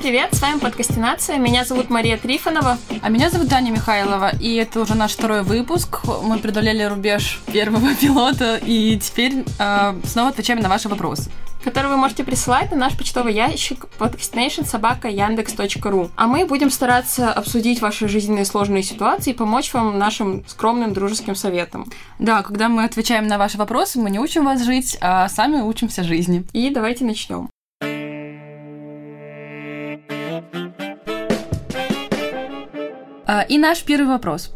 привет, с вами подкастинация. Меня зовут Мария Трифонова. А меня зовут Таня Михайлова, и это уже наш второй выпуск. Мы преодолели рубеж первого пилота, и теперь э, снова отвечаем на ваши вопросы который вы можете присылать на наш почтовый ящик podcastnation собака яндекс.ру. А мы будем стараться обсудить ваши жизненные сложные ситуации и помочь вам нашим скромным дружеским советом. Да, когда мы отвечаем на ваши вопросы, мы не учим вас жить, а сами учимся жизни. И давайте начнем. И наш первый вопрос.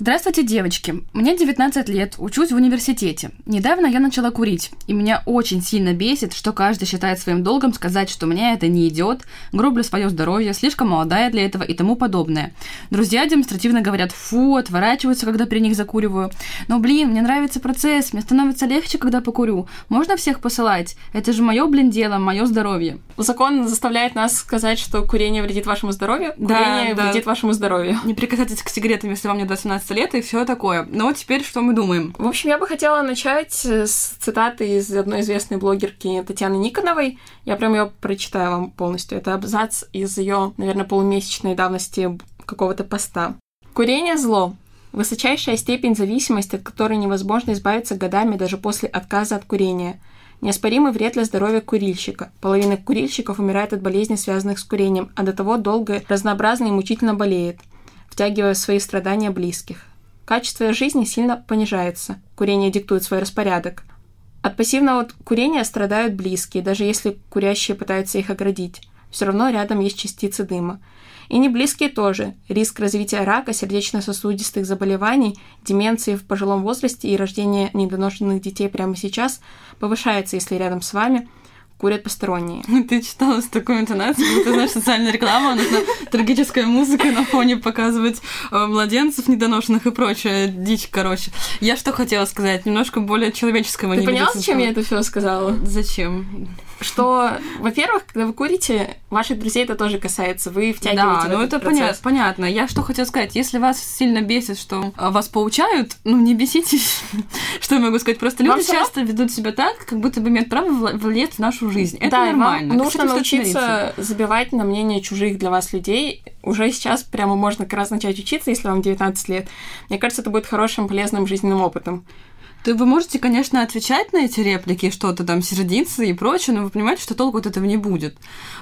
Здравствуйте, девочки. Мне 19 лет, учусь в университете. Недавно я начала курить, и меня очень сильно бесит, что каждый считает своим долгом сказать, что мне это не идет, гроблю свое здоровье, слишком молодая для этого и тому подобное. Друзья демонстративно говорят «фу», отворачиваются, когда при них закуриваю. Но, блин, мне нравится процесс, мне становится легче, когда покурю. Можно всех посылать? Это же мое, блин, дело, мое здоровье. Закон заставляет нас сказать, что курение вредит вашему здоровью, курение да, вредит вашему здоровью. Не прикасайтесь к сигаретам, если вам не до 18 15 лет и все такое. Но теперь что мы думаем? В общем, я бы хотела начать с цитаты из одной известной блогерки Татьяны Никоновой. Я прям ее прочитаю вам полностью. Это абзац из ее, наверное, полумесячной давности какого-то поста. Курение зло. Высочайшая степень зависимости, от которой невозможно избавиться годами даже после отказа от курения. Неоспоримый вред для здоровья курильщика. Половина курильщиков умирает от болезней, связанных с курением, а до того долго, разнообразно и мучительно болеет втягивая в свои страдания близких. Качество жизни сильно понижается. Курение диктует свой распорядок. От пассивного курения страдают близкие, даже если курящие пытаются их оградить. Все равно рядом есть частицы дыма. И не близкие тоже. Риск развития рака, сердечно-сосудистых заболеваний, деменции в пожилом возрасте и рождения недоношенных детей прямо сейчас повышается, если рядом с вами курят посторонние. Ты читала с такой интонацией, ты знаешь, социальная реклама, нужна трагическая музыка на фоне показывать э, младенцев недоношенных и прочее. Дичь, короче. Я что хотела сказать? Немножко более человеческого. Ты поняла, зачем я это все сказала? Зачем? Что, во-первых, когда вы курите, ваших друзей это тоже касается, вы втягиваете Да, ну это поня- понятно. Я что хотела сказать, если вас сильно бесит, что а, вас поучают, ну не беситесь. что я могу сказать? Просто люди часто ведут себя так, как будто бы имеют право влиять в нашу жизнь. Это да, нормально. Вам нужно научиться забивать на мнение чужих для вас людей. Уже сейчас прямо можно как раз начать учиться, если вам 19 лет. Мне кажется, это будет хорошим, полезным жизненным опытом. То вы можете, конечно, отвечать на эти реплики, что-то там сердиться и прочее, но вы понимаете, что толку от этого не будет.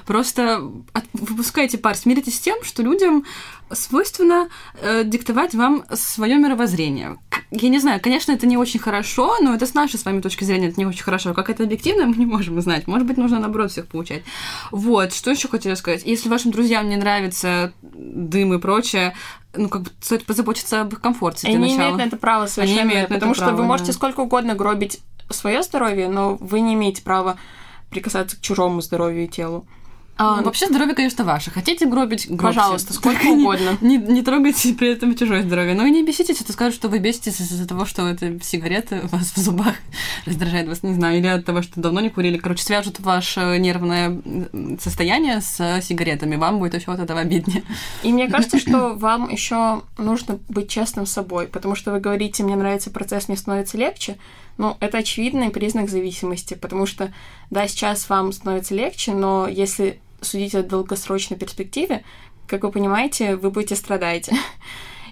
Просто от, выпускайте пар, смиритесь с тем, что людям свойственно э, диктовать вам свое мировоззрение. Я не знаю, конечно, это не очень хорошо, но это с нашей с вами точки зрения это не очень хорошо. Как это объективно, мы не можем знать. Может быть, нужно наоборот всех получать. Вот, что еще хотела сказать. Если вашим друзьям не нравится дым и прочее, ну, как бы стоит позаботиться об их комфорте Они имеют на это право совершенно, Они имеют потому что право, вы можете да. сколько угодно гробить свое здоровье, но вы не имеете права прикасаться к чужому здоровью и телу. А, ну, вообще здоровье, конечно, ваше. Хотите гробить, гробьте. Пожалуйста, сколько Только угодно. Не, не, не трогайте при этом чужое здоровье. Но и не беситесь, это скажут, что вы беситесь из-за того, что это сигареты у вас в зубах раздражает вас, не знаю, или от того, что давно не курили. Короче, свяжут ваше нервное состояние с сигаретами. Вам будет еще от этого обиднее. И мне кажется, что вам еще нужно быть честным с собой, потому что вы говорите, мне нравится процесс, мне становится легче. Ну, это очевидный признак зависимости, потому что, да, сейчас вам становится легче, но если судить о долгосрочной перспективе, как вы понимаете, вы будете страдать.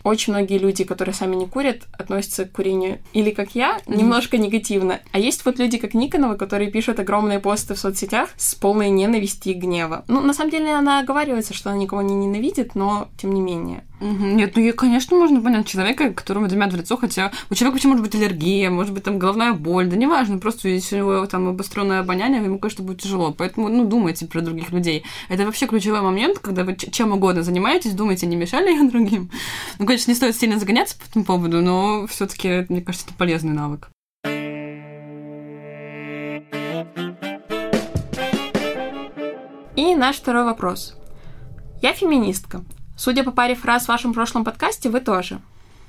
Очень многие люди, которые сами не курят, относятся к курению или как я, немножко негативно. А есть вот люди, как Никонова, которые пишут огромные посты в соцсетях с полной ненависти и гнева. Ну, на самом деле, она оговаривается, что она никого не ненавидит, но тем не менее. Нет, ну, конечно, можно понять человека, которому дымят в лицо, хотя у человека вообще может быть аллергия, может быть там головная боль, да неважно, просто если у него там обостренное обоняние, ему, конечно, будет тяжело. Поэтому, ну, думайте про других людей. Это вообще ключевой момент, когда вы чем угодно занимаетесь, думайте, не мешали я другим. Ну, конечно, не стоит сильно загоняться по этому поводу, но все таки мне кажется, это полезный навык. И наш второй вопрос. Я феминистка. Судя по паре фраз в вашем прошлом подкасте, вы тоже.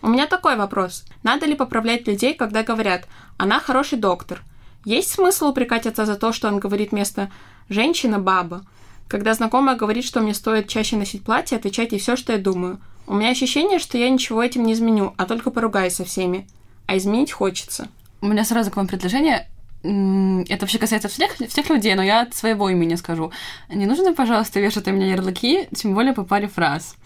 У меня такой вопрос. Надо ли поправлять людей, когда говорят «она хороший доктор»? Есть смысл упрекать отца за то, что он говорит вместо «женщина – баба»? Когда знакомая говорит, что мне стоит чаще носить платье, отвечать ей все, что я думаю. У меня ощущение, что я ничего этим не изменю, а только поругаюсь со всеми. А изменить хочется. У меня сразу к вам предложение это вообще касается всех, всех людей, но я от своего имени скажу. Не нужно, пожалуйста, вешать у меня ярлыки, тем более по паре фраз.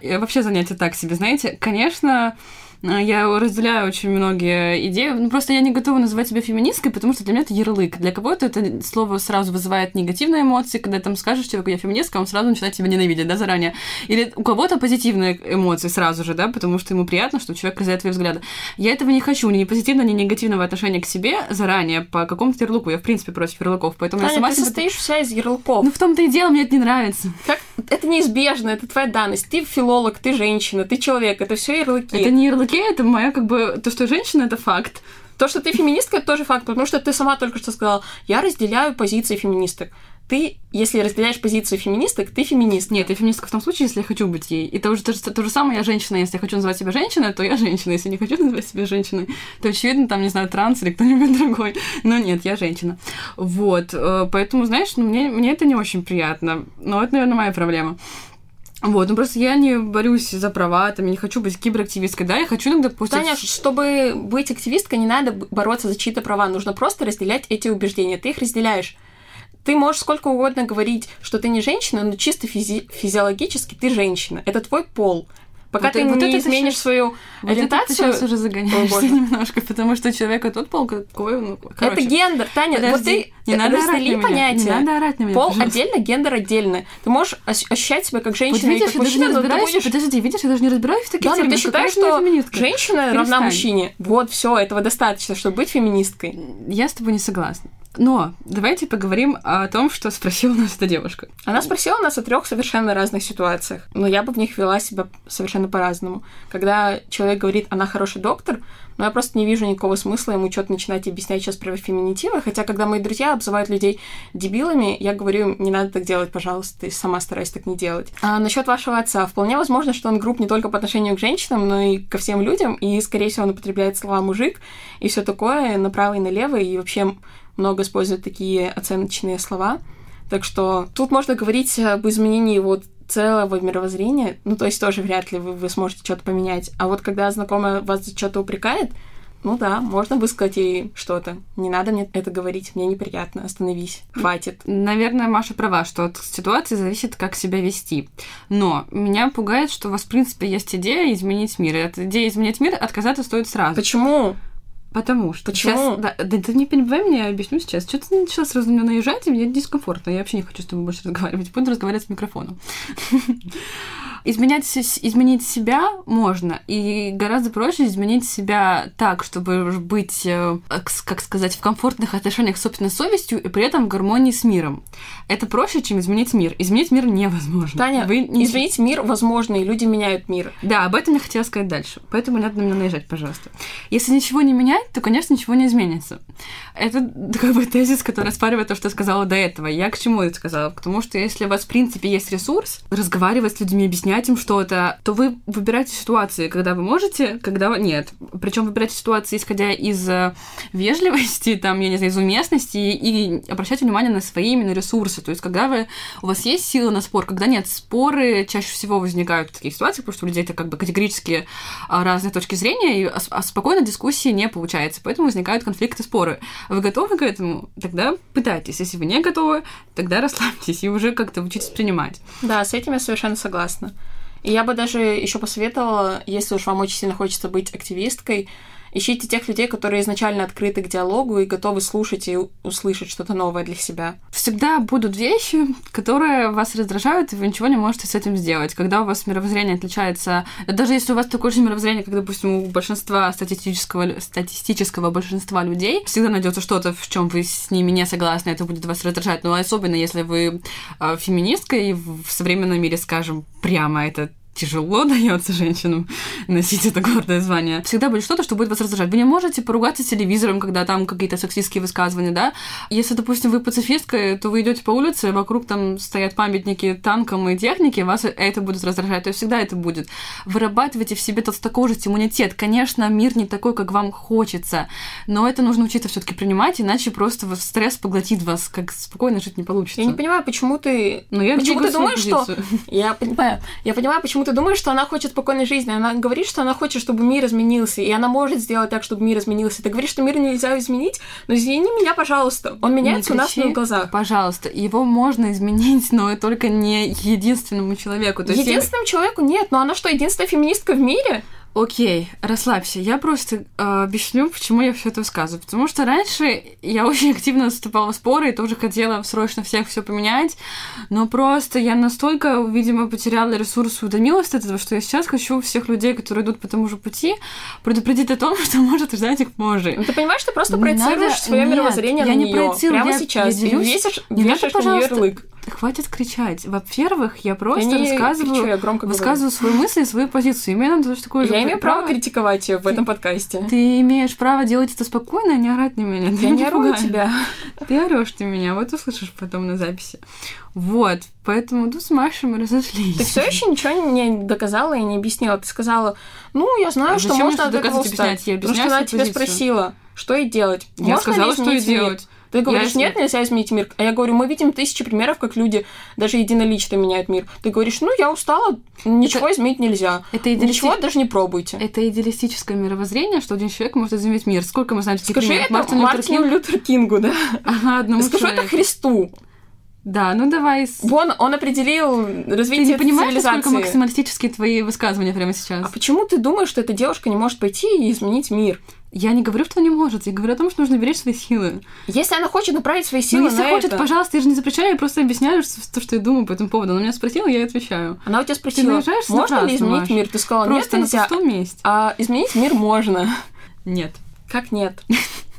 И вообще занятие так себе, знаете. Конечно, я разделяю очень многие идеи. Ну, просто я не готова называть себя феминисткой, потому что для меня это ярлык. Для кого-то это слово сразу вызывает негативные эмоции, когда там скажешь человеку, я феминистка, он сразу начинает тебя ненавидеть, да, заранее. Или у кого-то позитивные эмоции сразу же, да, потому что ему приятно, что человек разделяет твои взгляды. Я этого не хочу, ни позитивного, ни негативного отношения к себе заранее по какому-то ярлыку. Я, в принципе, против ярлыков, поэтому Таня, я сама ты себе... состоишь вся из ярлыков. Ну, в том-то и дело, мне это не нравится. Как? Это неизбежно, это твоя данность. Ты филолог, ты женщина, ты человек, это все ярлыки. Это не ярлыки, это моя как бы то, что женщина, это факт. То, что ты феминистка, это тоже факт, потому что ты сама только что сказала, я разделяю позиции феминисток. Ты, если разделяешь позиции феминисток, ты феминист. Нет, я феминистка в том случае, если я хочу быть ей. И то же, то, же, то же самое я женщина. Если я хочу называть себя женщиной, то я женщина. Если не хочу называть себя женщиной, то, очевидно, там, не знаю, транс или кто-нибудь другой. Но нет, я женщина. Вот. э, Поэтому, знаешь, ну, мне, мне это не очень приятно. Но это, наверное, моя проблема. Вот, ну просто я не борюсь за права, там, я не хочу быть киберактивисткой, да, я хочу иногда постить... Таня, чтобы быть активисткой, не надо бороться за чьи-то права, нужно просто разделять эти убеждения. Ты их разделяешь. Ты можешь сколько угодно говорить, что ты не женщина, но чисто физи- физиологически ты женщина. Это твой пол. Пока Вот ты вот не изменишь щас- свою Вот это ты ориентацию... сейчас уже загоняешься немножко, потому что у человека тот пол какой, ну, короче. Это гендер, Таня. Вот Подожди, ты не надо орать раздели на меня, понятия. Не надо орать на меня, Пол пожалуйста. отдельно, гендер отдельно. Ты можешь ощ- ощущать себя как Вот женщина и видишь, как даже не мужчина, но ты будешь... подожди, видишь, я даже не разбираюсь в таких Да, но ты терминах, считаешь, что женщина равна Перестань. мужчине. Вот, все, этого достаточно, чтобы быть феминисткой. Я с тобой не согласна. Но давайте поговорим о том, что спросила нас эта девушка. Она спросила нас о трех совершенно разных ситуациях, но я бы в них вела себя совершенно по-разному. Когда человек говорит, она хороший доктор, но я просто не вижу никакого смысла ему что-то начинать объяснять сейчас про феминитивы, хотя когда мои друзья обзывают людей дебилами, я говорю не надо так делать, пожалуйста, и сама стараюсь так не делать. А насчет вашего отца, вполне возможно, что он груб не только по отношению к женщинам, но и ко всем людям, и, скорее всего, он употребляет слова мужик и все такое направо и налево, и вообще много использует такие оценочные слова. Так что тут можно говорить об изменении его целого мировоззрения, ну, то есть тоже вряд ли вы, вы сможете что-то поменять. А вот когда знакомая вас за что-то упрекает, ну да, можно высказать ей что-то. Не надо мне это говорить, мне неприятно, остановись, хватит. Наверное, Маша права, что от ситуации зависит, как себя вести. Но меня пугает, что у вас, в принципе, есть идея изменить мир. И от идеи изменить мир отказаться стоит сразу. Почему? Потому что Почему? сейчас... Да, да ты не перебивай меня, объясню сейчас. Что ты начала сразу на меня наезжать, и мне дискомфортно. Я вообще не хочу с тобой больше разговаривать. Буду разговаривать с микрофоном. Изменять, изменить себя можно, и гораздо проще изменить себя так, чтобы быть, э, как сказать, в комфортных отношениях с собственной совестью и при этом в гармонии с миром. Это проще, чем изменить мир. Изменить мир невозможно. Таня, Вы не- изменить мир возможно, и люди меняют мир. Да, об этом я хотела сказать дальше. Поэтому не надо на меня наезжать, пожалуйста. Если ничего не менять, то, конечно, ничего не изменится. Это как бы тезис, который оспаривает то, что я сказала до этого. Я к чему это сказала? К тому, что если у вас, в принципе, есть ресурс разговаривать с людьми, объяснять им что-то, то вы выбираете ситуации, когда вы можете, когда нет. Причем выбираете ситуации, исходя из э, вежливости, там, я не знаю, из уместности, и обращать внимание на свои именно ресурсы. То есть, когда вы, у вас есть сила на спор, когда нет, споры чаще всего возникают в таких ситуациях, потому что у людей это как бы категорически а, разные точки зрения, и а, с- спокойной дискуссии не получается, поэтому возникают конфликты, споры. Вы готовы к этому? Тогда пытайтесь. Если вы не готовы, тогда расслабьтесь и уже как-то учитесь принимать. Да, с этим я совершенно согласна. И я бы даже еще посоветовала, если уж вам очень сильно хочется быть активисткой, ищите тех людей, которые изначально открыты к диалогу и готовы слушать и услышать что-то новое для себя. Всегда будут вещи, которые вас раздражают, и вы ничего не можете с этим сделать. Когда у вас мировоззрение отличается... Даже если у вас такое же мировоззрение, как, допустим, у большинства статистического, статистического большинства людей, всегда найдется что-то, в чем вы с ними не согласны, это будет вас раздражать. Но особенно, если вы э, феминистка, и в современном мире, скажем, прямо это тяжело дается женщинам носить это гордое звание. Всегда будет что-то, что будет вас раздражать. Вы не можете поругаться с телевизором, когда там какие-то сексистские высказывания, да? Если, допустим, вы пацифистка, то вы идете по улице, вокруг там стоят памятники танкам и технике, вас это будет раздражать. То есть всегда это будет. Вырабатывайте в себе толстокожесть, иммунитет. Конечно, мир не такой, как вам хочется, но это нужно учиться все таки принимать, иначе просто стресс поглотит вас, как спокойно жить не получится. Я не понимаю, почему ты... Но я почему ты думаешь, что... позицию. Я понимаю. Я понимаю, почему ты думаешь, что она хочет спокойной жизни? Она говорит, что она хочет, чтобы мир изменился, и она может сделать так, чтобы мир изменился. Ты говоришь, что мир нельзя изменить, но извини меня, пожалуйста. Он меняется Не у нас кричи, на глазах. Пожалуйста, его можно изменить, но только не единственному человеку. То есть я- Единственному человеку нет, но она что, единственная феминистка в мире? Окей, расслабься. Я просто э, объясню, почему я все это высказываю. Потому что раньше я очень активно вступала в споры и тоже хотела срочно всех все поменять. Но просто я настолько, видимо, потеряла ресурс и утомилась от этого, что я сейчас хочу всех людей, которые идут по тому же пути, предупредить о том, что может ждать их позже. Ну, ты понимаешь, ты просто Не проецируешь надо- свое нет, мировоззрение я на не нее проецирую, прямо я- сейчас. я делюсь- вешаешь, Не надо, вешаешь на нее пожалуйста. Хватит кричать. Во-первых, я просто Я рассказываю, кричу, я громко говорю. высказываю свои мысли и свою позицию. Имею на то, такое же Я имею право право. критиковать ее в этом подкасте. Ты имеешь право делать это спокойно, а не орать на меня. Ты Я не ору тебя. Ты орешь ты меня, вот услышишь потом на записи. Вот, поэтому тут с Машей мы разошлись. Ты все еще ничего не доказала и не объяснила. Ты сказала, ну, я знаю, А что можно от этого устать. Я Потому что она тебя спросила, что ей делать. Я Можно сказала, что и делать. Ты говоришь, Я- нет, нельзя изменить мир. А я говорю, мы видим тысячи примеров, как люди даже единолично меняют мир. Ты говоришь, ну, я устала, ничего изменить нельзя. Это идеалисти- Ничего даже не пробуйте. Это идеалистическое мировоззрение, что один человек может изменить мир. Сколько мы знаем таких Скажи примеров? это Мартин Лютер Мартину Кинг? Лютер Кингу, да? Ага, одному Скажи это человеку. Христу. Да, ну давай. Вон, он определил Ты развитие не понимаешь, насколько максималистические твои высказывания прямо А сейчас? почему ты думаешь, что эта девушка не может пойти и изменить мир? Я не говорю, что он не может. Я говорю о том, что нужно беречь свои силы. Если она хочет направить свои силы ну, если на хочет, это... пожалуйста, я же не запрещаю, я просто объясняю что- то, что я думаю по этому поводу. Она меня спросила, я отвечаю. Она у тебя спросила, наезжаешься можно ли напрасно, изменить Маша. мир? Ты сказала, просто нет, на нельзя. пустом месте. А изменить мир можно. Нет. Как нет?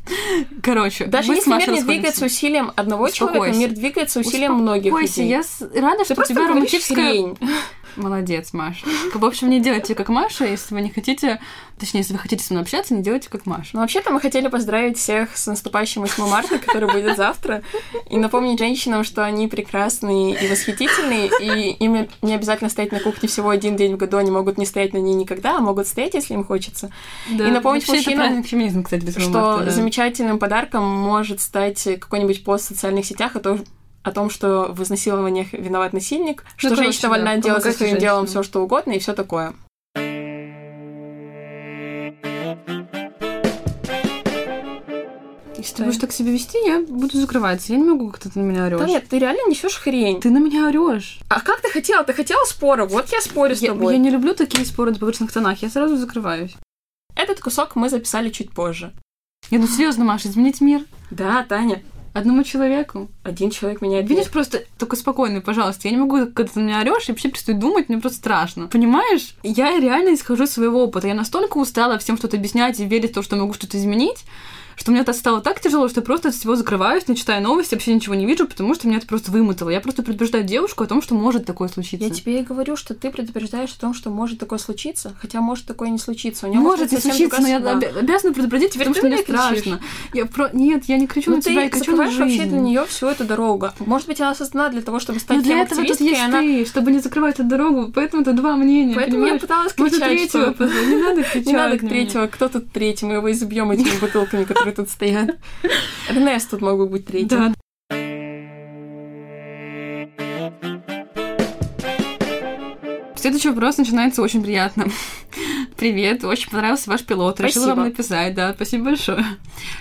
Короче, Даже если мир не двигается усилием одного человека, мир двигается усилием многих людей. я рада, что у тебя романтическая... Молодец, Маша. В общем, не делайте как Маша, если вы не хотите... Точнее, если вы хотите со мной общаться, не делайте как Маша. Ну, вообще-то мы хотели поздравить всех с наступающим 8 марта, который будет завтра, и напомнить женщинам, что они прекрасные и восхитительные, и им не обязательно стоять на кухне всего один день в году, они могут не стоять на ней никогда, а могут стоять, если им хочется. Да. И напомнить Вообще, мужчинам, кстати, 8 что марта, да. замечательным подарком может стать какой-нибудь пост в социальных сетях о том, о том, что в изнасилованиях виноват насильник, что короче, женщина вольна да, делать со своим делом все что угодно и все такое. Если ты будешь так себя вести, я буду закрываться. Я не могу, как ты на меня орешь. Да нет, ты реально несешь хрень. Ты на меня орешь. А как ты хотела? Ты хотела спора? Вот я спорю с Я, тобой. я не люблю такие споры на повышенных тонах. Я сразу закрываюсь. Этот кусок мы записали чуть позже. Я ну серьезно, Маша, изменить мир Да, Таня, одному человеку. один человек меняет Видишь, просто только спокойно, пожалуйста. Я не могу, когда ты на меня орешь, и вообще перестаю думать, мне просто страшно. Понимаешь? Я реально исхожу из своего опыта. Я настолько устала всем что-то объяснять и верить в то, что могу что-то изменить, что мне это стало так тяжело, что я просто от всего закрываюсь, не читаю новости, вообще ничего не вижу, потому что меня это просто вымотало. Я просто предупреждаю девушку о том, что может такое случиться. Я тебе и говорю, что ты предупреждаешь о том, что может такое случиться, хотя может такое не случиться. У Может не случиться, но я обязана предупредить, Теперь потому что мне страшно. Я про... Нет, я не кричу Ну, на тебя, я кричу на жизнь. вообще для нее всю эту дорогу. Может быть, она создана для того, чтобы стать Но для этого тут есть она... ты, чтобы не закрывать эту дорогу, поэтому это два мнения, Поэтому я понимаешь? пыталась Можно кричать, третьего что... не надо кричать Не надо к третьему. Кто тут третий? Мы его изобьем этими бутылками, которые тут стоят. Эрнест тут мог бы быть третьим. Да. Следующий вопрос начинается очень приятно. Привет, очень понравился ваш пилот. Решила Спасибо. вам написать, да, спасибо большое.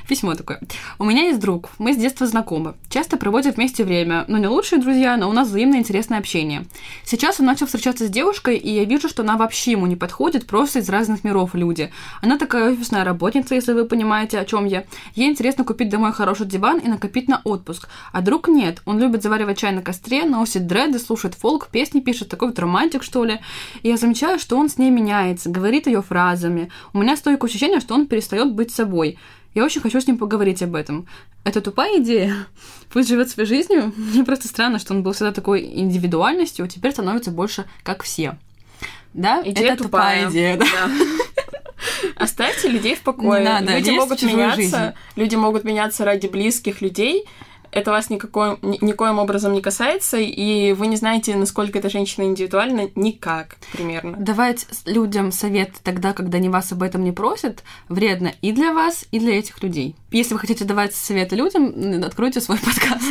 Письмо такое. У меня есть друг, мы с детства знакомы. Часто проводим вместе время, но не лучшие друзья, но у нас взаимное интересное общение. Сейчас он начал встречаться с девушкой, и я вижу, что она вообще ему не подходит, просто из разных миров люди. Она такая офисная работница, если вы понимаете, о чем я. Ей интересно купить домой хороший диван и накопить на отпуск. А друг нет, он любит заваривать чай на костре, носит дреды, слушает фолк, песни пишет, такой вот романтик, что ли. И я замечаю, что он с ней меняется, говорит ее фразами. У меня стойкое ощущение, что он перестает быть собой. Я очень хочу с ним поговорить об этом. Это тупая идея. Пусть живет своей жизнью. Мне просто странно, что он был всегда такой индивидуальностью, а теперь становится больше как все. Да, Идея это тупая, тупая. идея, да. Оставьте людей в покое. Не надо люди могут меняться. жизнь. Люди могут меняться ради близких людей. Это вас никакой, ни- никоим образом не касается, и вы не знаете, насколько эта женщина индивидуальна, никак примерно. Давать людям совет тогда, когда они вас об этом не просят, вредно и для вас, и для этих людей. Если вы хотите давать советы людям, откройте свой подкаст.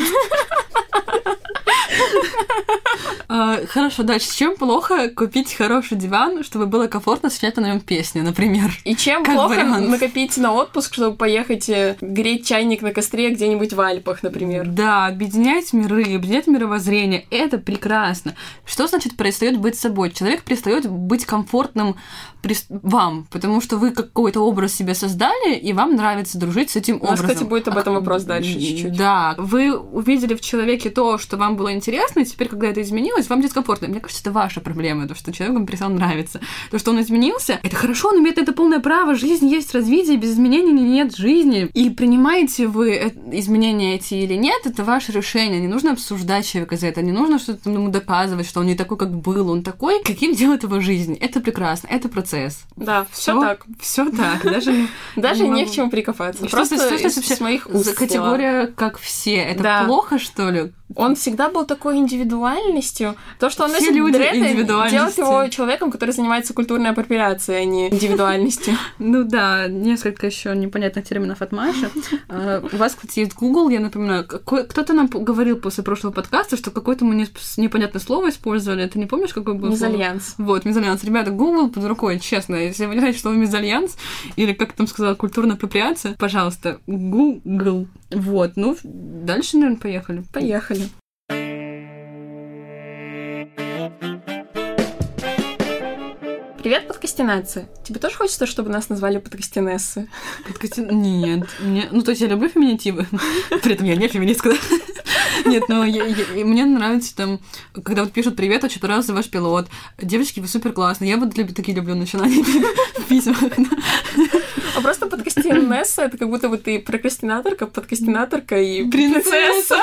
А, Хорошо, дальше. Чем плохо купить хороший диван, чтобы было комфортно слушать на нем песни, например? И чем плохо накопить на отпуск, чтобы поехать э, греть чайник на костре где-нибудь в Альпах, например? Да, объединять миры, объединять мировоззрение. Это прекрасно. Что значит перестает быть собой? Человек перестает быть комфортным вам, потому что вы какой-то образ себе создали, и вам нравится дружить с этим У нас, образом. кстати, будет об этом А, вопрос дальше чуть-чуть. Да, вы увидели в человеке то, что вам было интересно, и теперь, когда это изменилось, вам дискомфортно. Мне кажется, это ваша проблема, то, что человеку перестал нравиться. То, что он изменился, это хорошо, он имеет это полное право. Жизнь есть развитие, без изменений нет жизни. И принимаете вы э- изменения эти или нет, это ваше решение. Не нужно обсуждать человека за это, не нужно что-то ему доказывать, что он не такой, как был, он такой, каким делает его жизнь. Это прекрасно, это процесс. Да, все так. Все так, даже Даже не не к чему прикопаться. Что Просто что это из вообще моих уст категория как все. Это плохо, что ли? Он всегда был такой индивидуальностью. То, что он Все носит люди дреды, делает его человеком, который занимается культурной апроприацией, а не индивидуальностью. Ну да, несколько еще непонятных терминов от Маши. А, У вас, кстати, есть Google, я напоминаю. Какой- Кто-то нам говорил после прошлого подкаста, что какое-то мы не- непонятное слово использовали. Ты не помнишь, какое было слово? Мезальянс. Вот, мезальянс. Ребята, Google под рукой, честно. Если вы не знаете, что мезальянс, или как там сказала, культурная апроприация, пожалуйста, Google. Вот, ну, дальше, наверное, поехали. Поехали. Привет, подкастинация. Тебе тоже хочется, чтобы нас назвали подкастинессы? Подкасти- Нет, мне... ну то есть я люблю феминитивы, при этом я не феминистка. да. Нет, но я- я- мне нравится там, когда вот пишут «Привет, очень понравился ваш пилот». Девочки, вы супер классные. Я вот такие люблю начинания в письмах. А просто подкастинесса — это как будто вот ты прокрастинаторка, подкастинаторка и принцесса.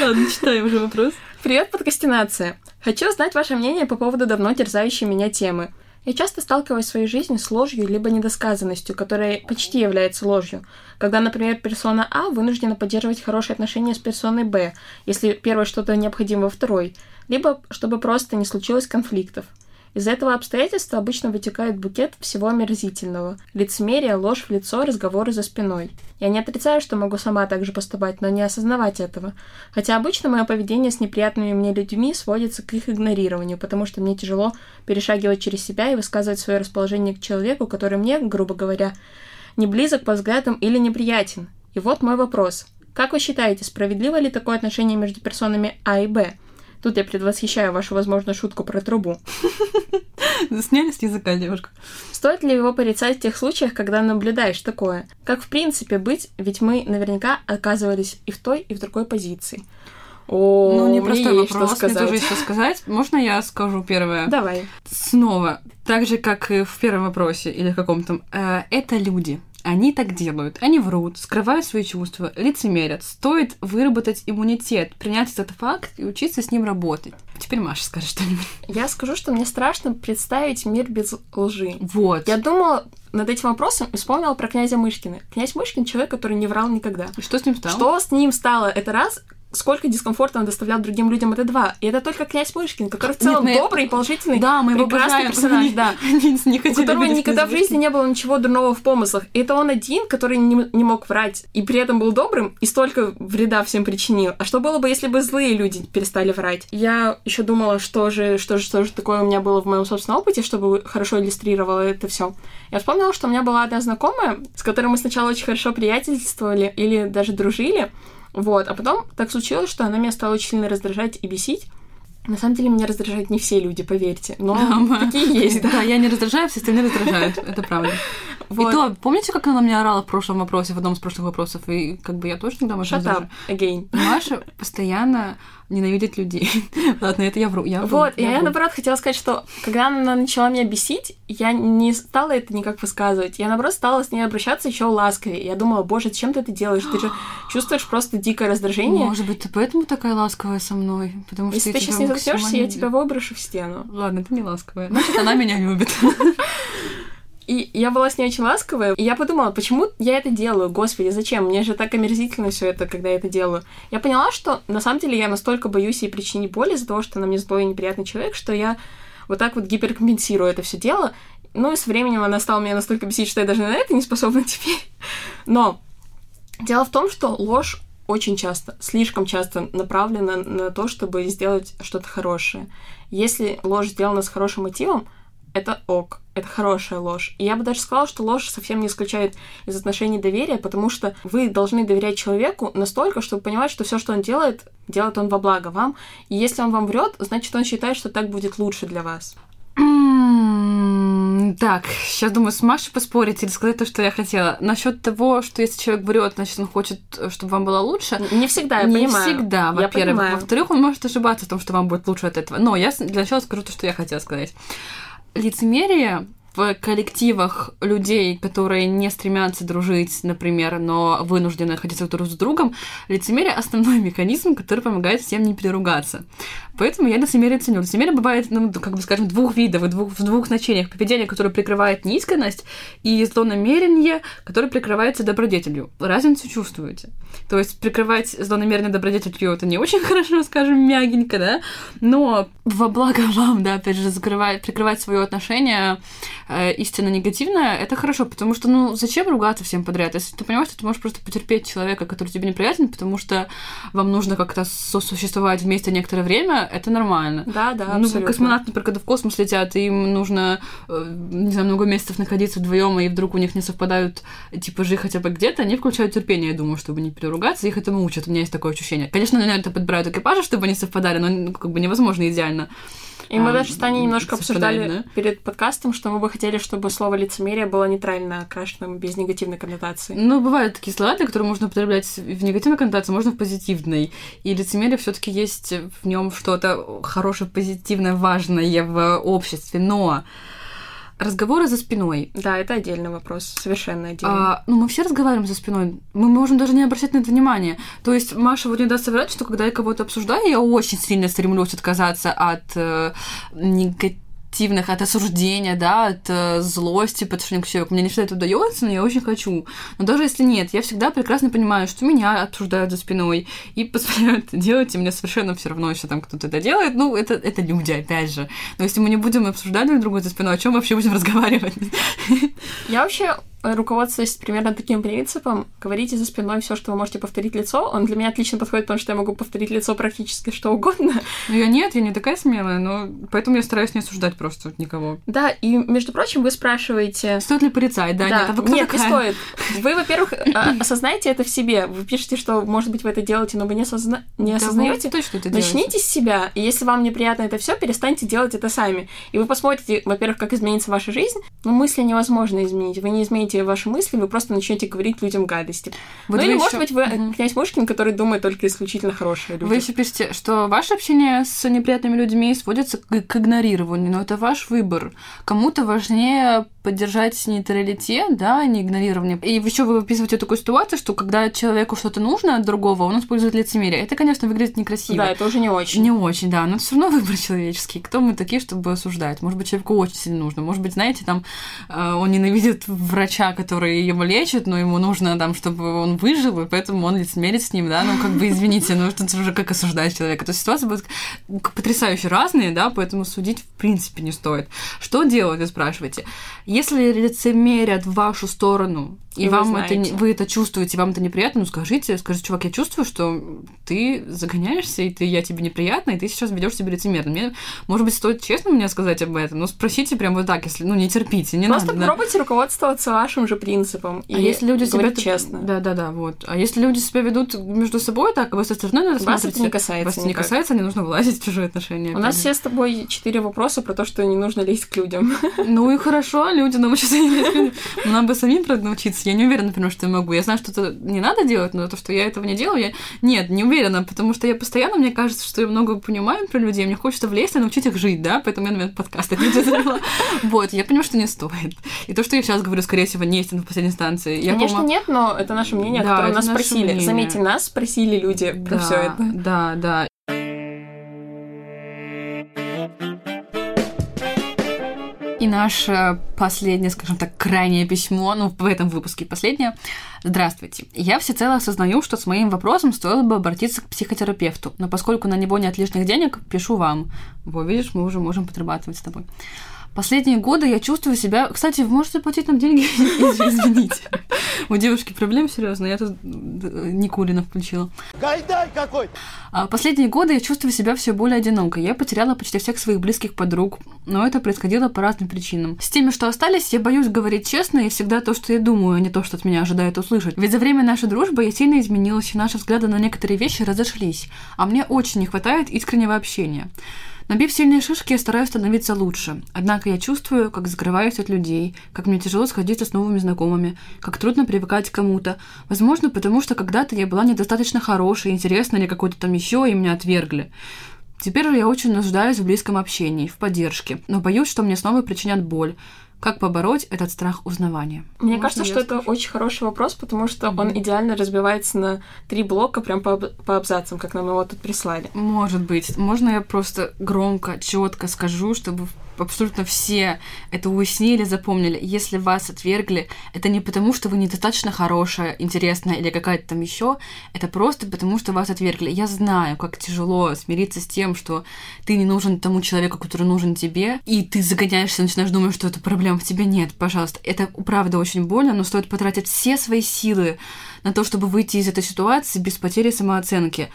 Ладно, читаю уже вопрос. Привет, подкастинация! Хочу узнать ваше мнение по поводу давно терзающей меня темы. Я часто сталкиваюсь в своей жизни с ложью либо недосказанностью, которая почти является ложью. Когда, например, персона А вынуждена поддерживать хорошие отношения с персоной Б, если первой что-то необходимо во второй, либо чтобы просто не случилось конфликтов. Из этого обстоятельства обычно вытекает букет всего омерзительного. Лицемерие, ложь в лицо, разговоры за спиной. Я не отрицаю, что могу сама так же поступать, но не осознавать этого. Хотя обычно мое поведение с неприятными мне людьми сводится к их игнорированию, потому что мне тяжело перешагивать через себя и высказывать свое расположение к человеку, который мне, грубо говоря, не близок по взглядам или неприятен. И вот мой вопрос. Как вы считаете, справедливо ли такое отношение между персонами А и Б? Тут я предвосхищаю вашу возможную шутку про трубу. Сняли с языка девушка. Стоит ли его порицать в тех случаях, когда наблюдаешь такое? Как в принципе быть, ведь мы наверняка оказывались и в той, и в другой позиции. О, Ну, мне непростой есть вопрос, что мне тоже сказать. есть что сказать. Можно я скажу первое? Давай. Снова, так же, как и в первом вопросе или в каком-то, э, это люди. Они так делают. Они врут, скрывают свои чувства, лицемерят. Стоит выработать иммунитет, принять этот факт и учиться с ним работать. Теперь Маша скажет что-нибудь. Я скажу, что мне страшно представить мир без лжи. Вот. Я думала над этим вопросом и вспомнила про князя Мышкина. Князь Мышкин — человек, который не врал никогда. И что с ним стало? Что с ним стало? Это раз, сколько дискомфорта он доставлял другим людям, это два. И это только князь Мышкин, который в целом Нет, ну, добрый, положительный, Да, мы его прекрасный обожаем. персонаж, да. Не- у которого никогда в жизни не было ничего дурного в помыслах. И это он один, который не, не мог врать, и при этом был добрым, и столько вреда всем причинил. А что было бы, если бы злые люди перестали врать? Я еще думала, что же, что же, что же такое у меня было в моем собственном опыте, чтобы хорошо иллюстрировало это все. Я вспомнила, что у меня была одна знакомая, с которой мы сначала очень хорошо приятельствовали или даже дружили, вот, а потом так случилось, что она меня стала очень сильно раздражать и бесить. На самом деле меня раздражают не все люди, поверьте, но Да, такие есть, да. Да, я не раздражаю, все остальные раздражают. Это правда. Вот. И то, помните, как она на меня орала в прошлом вопросе, в одном из прошлых вопросов? И как бы я тоже можно Shut up again. Маша постоянно ненавидит людей. Ладно, это я вру. Я вру, Вот, и я, вру. наоборот, хотела сказать, что когда она начала меня бесить, я не стала это никак высказывать. Я, наоборот, стала с ней обращаться еще ласковее. Я думала, боже, зачем ты это делаешь? Ты же чувствуешь просто дикое раздражение. Может быть, ты поэтому такая ласковая со мной? Потому что Если я ты сейчас не заткнешься, я тебя выброшу в стену. Ладно, ты не ласковая. Значит, она меня любит. И я была с ней очень ласковая, и я подумала, почему я это делаю? Господи, зачем? Мне же так омерзительно все это, когда я это делаю. Я поняла, что на самом деле я настолько боюсь ей причинить боль из-за того, что она мне злой и неприятный человек, что я вот так вот гиперкомпенсирую это все дело. Ну и с временем она стала меня настолько бесить, что я даже на это не способна теперь. Но дело в том, что ложь очень часто, слишком часто направлена на то, чтобы сделать что-то хорошее. Если ложь сделана с хорошим мотивом, это ок, это хорошая ложь. И я бы даже сказала, что ложь совсем не исключает из отношений доверия, потому что вы должны доверять человеку настолько, чтобы понимать, что все, что он делает, делает он во благо вам. И если он вам врет, значит, он считает, что так будет лучше для вас. Так, сейчас думаю, с Машей поспорить или сказать то, что я хотела. Насчет того, что если человек врет, значит, он хочет, чтобы вам было лучше. Не всегда, я не понимаю. Не всегда, во-первых. Во-вторых, он может ошибаться в том, что вам будет лучше от этого. Но я для начала скажу то, что я хотела сказать лицемерие в коллективах людей, которые не стремятся дружить, например, но вынуждены находиться друг с другом, лицемерие — основной механизм, который помогает всем не переругаться. Поэтому я лицемерие ценю. Лицемерие бывает, ну, как бы скажем, двух видов, в двух, в двух значениях. Поведение, которое прикрывает неискренность, и злонамерение, которое прикрывается добродетелью. Разницу чувствуете? То есть прикрывать злонамерение добродетелью это не очень хорошо, скажем, мягенько, да? Но во благо вам, да, опять же, закрывать, прикрывать свое отношение э, истинно негативное, это хорошо, потому что, ну, зачем ругаться всем подряд? Если ты понимаешь, что ты можешь просто потерпеть человека, который тебе неприятен, потому что вам нужно как-то сосуществовать вместе некоторое время, это нормально. Да, да, Ну, космонавты, например, когда в космос летят, им нужно, э, не знаю, много месяцев находиться вдвоем, и вдруг у них не совпадают типажи хотя бы где-то, они включают терпение, я думаю, чтобы не переругаться, их этому учат. У меня есть такое ощущение. Конечно, наверное, это подбирают экипажи, чтобы они совпадали, но ну, как бы невозможно идеально. И мы даже с Таней немножко обсуждали да? перед подкастом, что мы бы хотели, чтобы слово лицемерие было нейтрально окрашенным, без негативной коннотации. Ну, бывают такие слова, которые можно употреблять в негативной коннотации, можно в позитивной. И лицемерие все таки есть в нем что-то хорошее, позитивное, важное в обществе. Но Разговоры за спиной. Да, это отдельный вопрос, совершенно отдельный. А, ну, мы все разговариваем за спиной. Мы можем даже не обращать на это внимание. То есть Маша вот не даст соврать, что когда я кого-то обсуждаю, я очень сильно стремлюсь отказаться от э, негатива негативных, от осуждения, да, от э, злости по отношению к человеку. Мне не всегда это удается, но я очень хочу. Но даже если нет, я всегда прекрасно понимаю, что меня обсуждают за спиной и позволяют это делать, и мне совершенно все равно, если там кто-то это делает. Ну, это, это люди, опять же. Но если мы не будем обсуждать друг друга за спиной, о чем вообще будем разговаривать? Я вообще руководствуясь примерно таким принципом, говорите за спиной все, что вы можете повторить лицо. Он для меня отлично подходит, потому что я могу повторить лицо практически что угодно. Ну, я нет, я не такая смелая, но поэтому я стараюсь не осуждать просто никого. Да, и, между прочим, вы спрашиваете... Стоит ли порицать, да? да. Нет, а вы нет не стоит. Вы, во-первых, а, осознаете это в себе. Вы пишете, что, может быть, вы это делаете, но вы не, осозна... не да осознаете. точно это Начните с себя. И если вам неприятно это все, перестаньте делать это сами. И вы посмотрите, во-первых, как изменится ваша жизнь. Но мысли невозможно изменить. Вы не измените ваши мысли, вы просто начнете говорить людям гадости. Вот ну или, еще... может быть, вы mm-hmm. князь Мушкин, который думает только исключительно хорошие люди. Вы еще пишете, что ваше общение с неприятными людьми сводится к, к игнорированию, но это ваш выбор. Кому-то важнее поддержать нейтралитет, да, а не игнорирование. И еще вы описываете такую ситуацию, что когда человеку что-то нужно от другого, он использует лицемерие. Это, конечно, выглядит некрасиво. Да, это уже не очень. Не очень, да, но все равно выбор человеческий. Кто мы такие, чтобы осуждать? Может быть, человеку очень сильно нужно. Может быть, знаете, там э, он ненавидит врача, который его лечит, но ему нужно там, чтобы он выжил, и поэтому он лицемерит с ним, да, ну, как бы, извините, ну, это уже как осуждать человека. То есть ситуации будут потрясающе разные, да, поэтому судить в принципе не стоит. Что делать, вы спрашиваете? Если лицемерят в вашу сторону, и, и вам вы это вы это чувствуете, вам это неприятно, ну скажите, скажите, чувак, я чувствую, что ты загоняешься, и ты я тебе неприятно, и ты сейчас ведешь себя лицемерно. Мне, может быть, стоит честно мне сказать об этом, но спросите прямо вот так, если, ну, не терпите, не Просто надо. Просто попробуйте да. руководствоваться вашим же принципом. А если люди себя честно. Да, да, да, вот. А если люди себя ведут между собой так, а вы со стороны вас смотрите, это не касается. Вас не касается, не нужно влазить в чужие отношения. У нас все с тобой четыре вопроса про то, что не нужно лезть к людям. Ну и хорошо, люди научатся не лезть. Нам бы самим, правда, научиться. Я не уверена, например, что я могу. Я знаю, что это не надо делать, но то, что я этого не делаю, я... Нет, не уверена, потому что я постоянно, мне кажется, что я много понимаю про людей, мне хочется влезть и научить их жить, да, поэтому я, наверное, подкаст Вот, я понимаю, что не стоит. И то, что я сейчас говорю, скорее всего, не истина в последней инстанции. Я Конечно, нет, но это наше мнение, да, которое нас спросили. Мнение. Заметьте, нас спросили люди да, про все это. Да, да. И наше последнее, скажем так, крайнее письмо, ну, в этом выпуске последнее. Здравствуйте. Я всецело осознаю, что с моим вопросом стоило бы обратиться к психотерапевту, но поскольку на него нет лишних денег, пишу вам. Во, видишь, мы уже можем подрабатывать с тобой. Последние годы я чувствую себя... Кстати, вы можете платить нам деньги? Извините. У девушки проблем серьезно, я тут Никулина включила. Гайдай какой! А последние годы я чувствую себя все более одинокой. Я потеряла почти всех своих близких подруг, но это происходило по разным причинам. С теми, что остались, я боюсь говорить честно и всегда то, что я думаю, а не то, что от меня ожидают услышать. Ведь за время нашей дружбы я сильно изменилась, и наши взгляды на некоторые вещи разошлись, а мне очень не хватает искреннего общения. Набив сильные шишки, я стараюсь становиться лучше. Однако я чувствую, как закрываюсь от людей, как мне тяжело сходиться с новыми знакомыми, как трудно привыкать к кому-то. Возможно, потому что когда-то я была недостаточно хорошей, интересной или какой-то там еще, и меня отвергли. Теперь я очень нуждаюсь в близком общении, в поддержке, но боюсь, что мне снова причинят боль. Как побороть этот страх узнавания? Мне Можно кажется, что скажу? это очень хороший вопрос, потому что mm-hmm. он идеально разбивается на три блока, прям по, по абзацам, как нам его тут прислали. Может быть. Можно я просто громко, четко скажу, чтобы абсолютно все это уяснили, запомнили. Если вас отвергли, это не потому, что вы недостаточно хорошая, интересная или какая-то там еще, это просто потому, что вас отвергли. Я знаю, как тяжело смириться с тем, что ты не нужен тому человеку, который нужен тебе, и ты загоняешься, начинаешь думать, что это проблем в тебе нет. Пожалуйста, это правда очень больно, но стоит потратить все свои силы на то, чтобы выйти из этой ситуации без потери самооценки.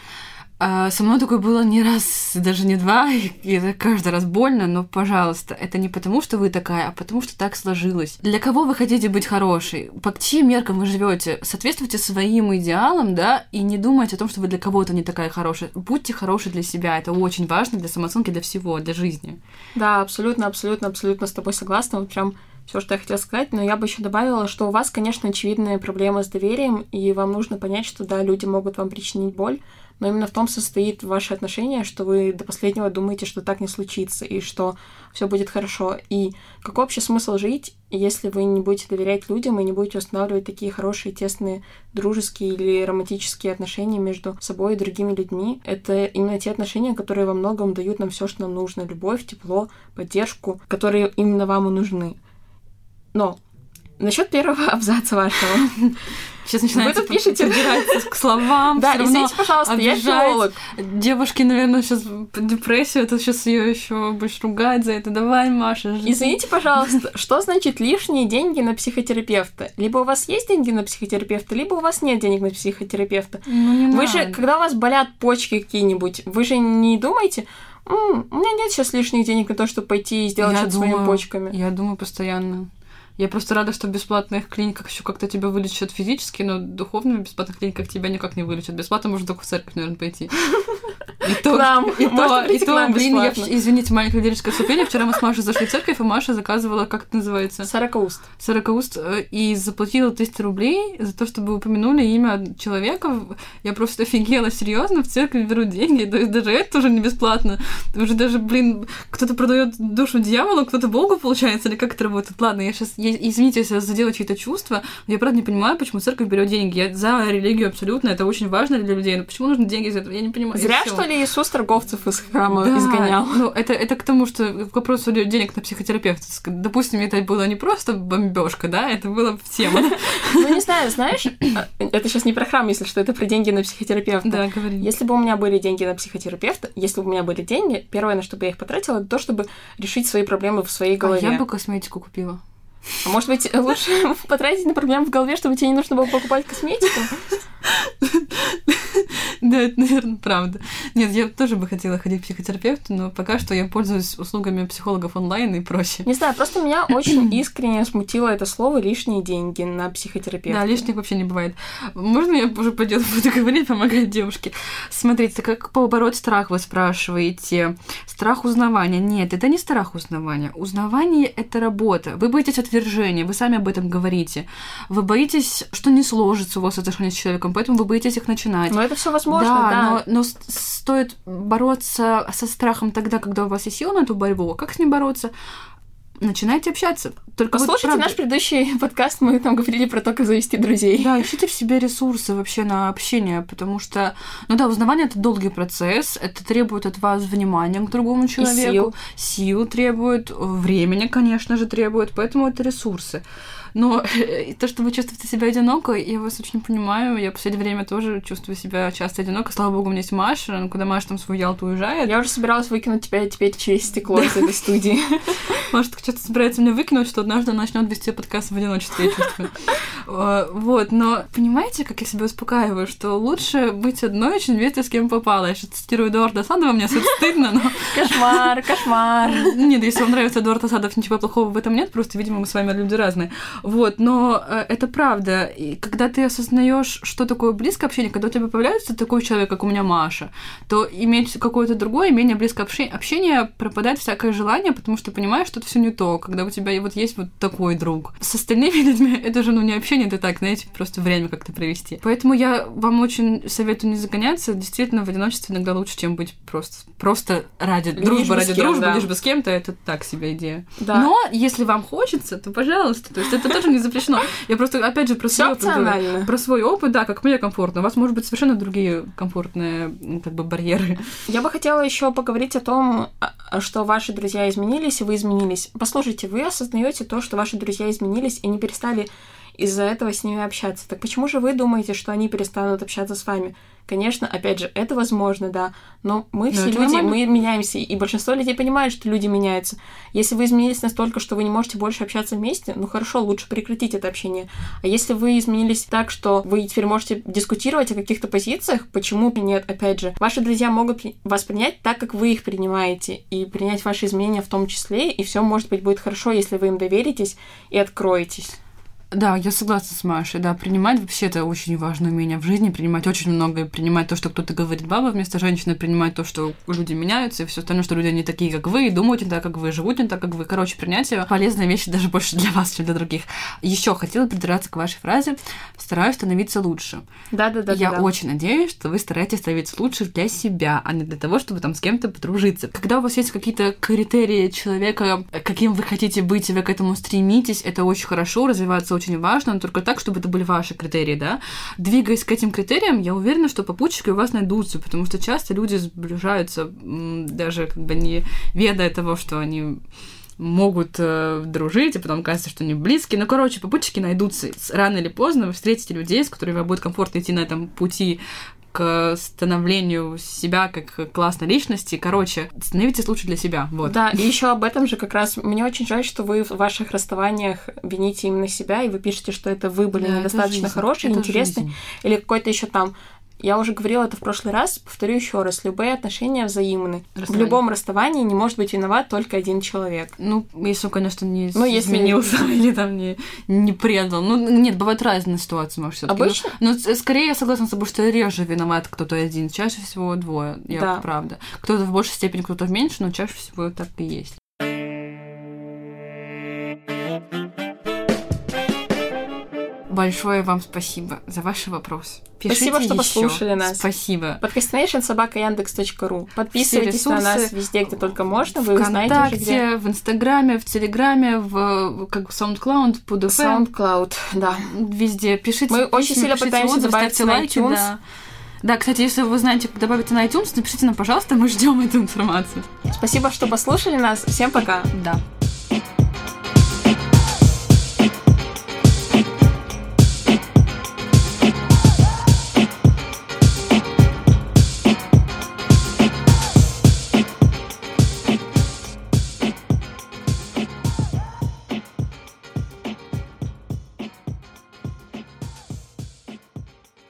А со мной такое было не раз, даже не два, и это каждый раз больно, но, пожалуйста, это не потому, что вы такая, а потому, что так сложилось. Для кого вы хотите быть хорошей? По чьим меркам вы живете? Соответствуйте своим идеалам, да, и не думайте о том, что вы для кого-то не такая хорошая. Будьте хороши для себя, это очень важно для самооценки, для всего, для жизни. Да, абсолютно, абсолютно, абсолютно с тобой согласна. Вот прям все, что я хотела сказать, но я бы еще добавила, что у вас, конечно, очевидная проблема с доверием, и вам нужно понять, что да, люди могут вам причинить боль, но именно в том состоит ваше отношение, что вы до последнего думаете, что так не случится, и что все будет хорошо. И какой вообще смысл жить, если вы не будете доверять людям и не будете устанавливать такие хорошие, тесные, дружеские или романтические отношения между собой и другими людьми? Это именно те отношения, которые во многом дают нам все, что нам нужно. Любовь, тепло, поддержку, которые именно вам и нужны. Но насчет первого абзаца вашего. Сейчас начинается Вы тут пишете к словам. Да, извините, пожалуйста, я филолог. Девушки, наверное, сейчас депрессию, это сейчас ее еще будешь ругать за это. Давай, Маша. Извините, пожалуйста, что значит лишние деньги на психотерапевта? Либо у вас есть деньги на психотерапевта, либо у вас нет денег на психотерапевта. Ну, вы же, когда у вас болят почки какие-нибудь, вы же не думаете, у меня нет сейчас лишних денег на то, чтобы пойти и сделать что-то своими почками. Я думаю постоянно. Я просто рада, что в бесплатных клиниках еще как-то тебя вылечат физически, но духовно в бесплатных клиниках тебя никак не вылечат. Бесплатно можно только в церковь, наверное, пойти. И то, нам. и то, и то, блин, я, извините, маленькое лирическое вступление. Вчера мы с Машей зашли в церковь, и Маша заказывала, как это называется? Сорокауст. Сорокауст, э, и заплатила 300 рублей за то, чтобы упомянули имя человека. Я просто офигела, серьезно, в церковь берут деньги, то есть даже это уже не бесплатно. Уже даже, блин, кто-то продает душу дьяволу, кто-то Богу, получается, или как это работает? Ладно, я сейчас, я, извините, если я задела чьи-то чувства, я правда не понимаю, почему церковь берет деньги. Я за религию абсолютно, это очень важно для людей, но почему нужны деньги за это? Я не понимаю. Зря, что ли, Иисус торговцев из храма да, изгонял? Ну, это, это к тому, что к вопросу денег на психотерапевта. Допустим, это было не просто бомбежка, да, это было в тему. Ну, не знаю, знаешь, а, это сейчас не про храм, если что, это про деньги на психотерапевта. Да, говори. Если бы у меня были деньги на психотерапевта, если бы у меня были деньги, первое, на что бы я их потратила, это то, чтобы решить свои проблемы в своей голове. А я бы косметику купила. А может быть, лучше потратить на проблему в голове, чтобы тебе не нужно было покупать косметику? Да, это, наверное, правда. Нет, я тоже бы хотела ходить к психотерапевту, но пока что я пользуюсь услугами психологов онлайн и прочее. Не знаю, просто меня очень искренне смутило это слово «лишние деньги» на психотерапевта. Да, лишних вообще не бывает. Можно я уже по делу буду говорить, помогать девушке? Смотрите, как побороть страх, вы спрашиваете. Страх узнавания. Нет, это не страх узнавания. Узнавание — это работа. Вы боитесь отвержения, вы сами об этом говорите. Вы боитесь, что не сложится у вас отношения с человеком, поэтому вы боитесь их начинать. Но это все возможно, да. да. Но, но стоит бороться со страхом тогда, когда у вас есть сила на эту борьбу. Как с ним бороться? начинайте общаться. Только Послушайте вот, правда... наш предыдущий подкаст, мы там говорили про то, как завести друзей. Да, ищите в себе ресурсы вообще на общение, потому что, ну да, узнавание это долгий процесс, это требует от вас внимания к другому человеку, сил. сил требует, времени, конечно же, требует, поэтому это ресурсы. Но то, что вы чувствуете себя одиноко, я вас очень понимаю. Я в последнее время тоже чувствую себя часто одиноко. Слава богу, у меня есть Маша. Но когда Маша там свою Ялту уезжает... Я уже собиралась выкинуть тебя теперь через стекло из этой студии. Маша что-то собирается меня выкинуть, что однажды начнет вести подкаст в одиночестве, я чувствую. А, вот, но понимаете, как я себя успокаиваю, что лучше быть одной, чем вместе с кем попало. Я сейчас цитирую Эдуарда Асадова, мне стыдно, но... Кошмар, кошмар. Нет, если вам нравится Эдуард Асадов, ничего плохого в этом нет, просто, видимо, мы с вами люди разные. Вот, но э, это правда. И когда ты осознаешь, что такое близкое общение, когда у тебя появляется такой человек, как у меня Маша, то иметь какое-то другое, менее близкое общение, пропадает всякое желание, потому что понимаешь, что это все не то, когда у тебя вот есть вот такой друг. С остальными людьми это же, ну, не общение, это так, знаете, просто время как-то провести. Поэтому я вам очень советую не загоняться. Действительно, в одиночестве иногда лучше, чем быть просто, просто ради дружбы, ради дружбы, да. лишь бы с кем-то, это так себе идея. Да. Но если вам хочется, то пожалуйста. То есть это тоже не запрещено. Я просто, опять же, про свой опыт, про свой опыт, да, как мне комфортно. У вас, может быть, совершенно другие комфортные как бы барьеры. Я бы хотела еще поговорить о том, а, что ваши друзья изменились, и вы изменились. Послушайте, вы осознаете то, что ваши друзья изменились и не перестали из-за этого с ними общаться. Так почему же вы думаете, что они перестанут общаться с вами? Конечно, опять же, это возможно, да, но мы но все люди, нормально. мы меняемся, и большинство людей понимают, что люди меняются. Если вы изменились настолько, что вы не можете больше общаться вместе, ну хорошо, лучше прекратить это общение. А если вы изменились так, что вы теперь можете дискутировать о каких-то позициях, почему нет, опять же, ваши друзья могут вас принять так, как вы их принимаете, и принять ваши изменения в том числе, и все, может быть, будет хорошо, если вы им доверитесь и откроетесь. Да, я согласна с Машей, да, принимать вообще это очень важное умение в жизни, принимать очень многое, принимать то, что кто-то говорит баба вместо женщины, принимать то, что люди меняются, и все остальное, что люди не такие, как вы, и думают не так, как вы, живут не так, как вы. Короче, принятие полезная вещь даже больше для вас, чем для других. Еще хотела придраться к вашей фразе «стараюсь становиться лучше». Да-да-да. Я да. очень надеюсь, что вы стараетесь становиться лучше для себя, а не для того, чтобы там с кем-то подружиться. Когда у вас есть какие-то критерии человека, каким вы хотите быть, и вы к этому стремитесь, это очень хорошо, развиваться очень важно, но только так, чтобы это были ваши критерии, да. Двигаясь к этим критериям, я уверена, что попутчики у вас найдутся, потому что часто люди сближаются, даже как бы не ведая того, что они могут э, дружить, и потом кажется, что они близкие. Ну, короче, попутчики найдутся. Рано или поздно вы встретите людей, с которыми вам будет комфортно идти на этом пути к становлению себя как классной личности. Короче, становитесь лучше для себя. Вот. Да, и еще об этом же как раз мне очень жаль, что вы в ваших расставаниях вините именно себя, и вы пишете, что это вы были да, недостаточно хорошие, интересные, или какой-то еще там я уже говорила это в прошлый раз, повторю еще раз. Любые отношения взаимны. В любом расставании не может быть виноват только один человек. Ну, если он, конечно, не ну, если... изменился или там не, не предал. Ну, нет, бывают разные ситуации, может, все Обычно? Но, но скорее я согласна с тобой, что реже виноват кто-то один. Чаще всего двое. Я да. правда. Кто-то в большей степени, кто-то в меньшей, но чаще всего так и есть. Большое вам спасибо за ваши вопросы. Пишите спасибо, что еще. послушали нас. Спасибо. Подкастинейшн собака Яндекс.ру. Подписывайтесь на нас везде, где только можно. Вы узнаете уже где. в Инстаграме, в Телеграме, в как SoundCloud, под SoundCloud, да. Везде. Пишите. Мы очень сильно пытаемся отзывы, добавить на лайки, iTunes. Да. Да, кстати, если вы знаете, как добавить на iTunes, напишите нам, пожалуйста, мы ждем эту информацию. Спасибо, что послушали нас. Всем пока. Да.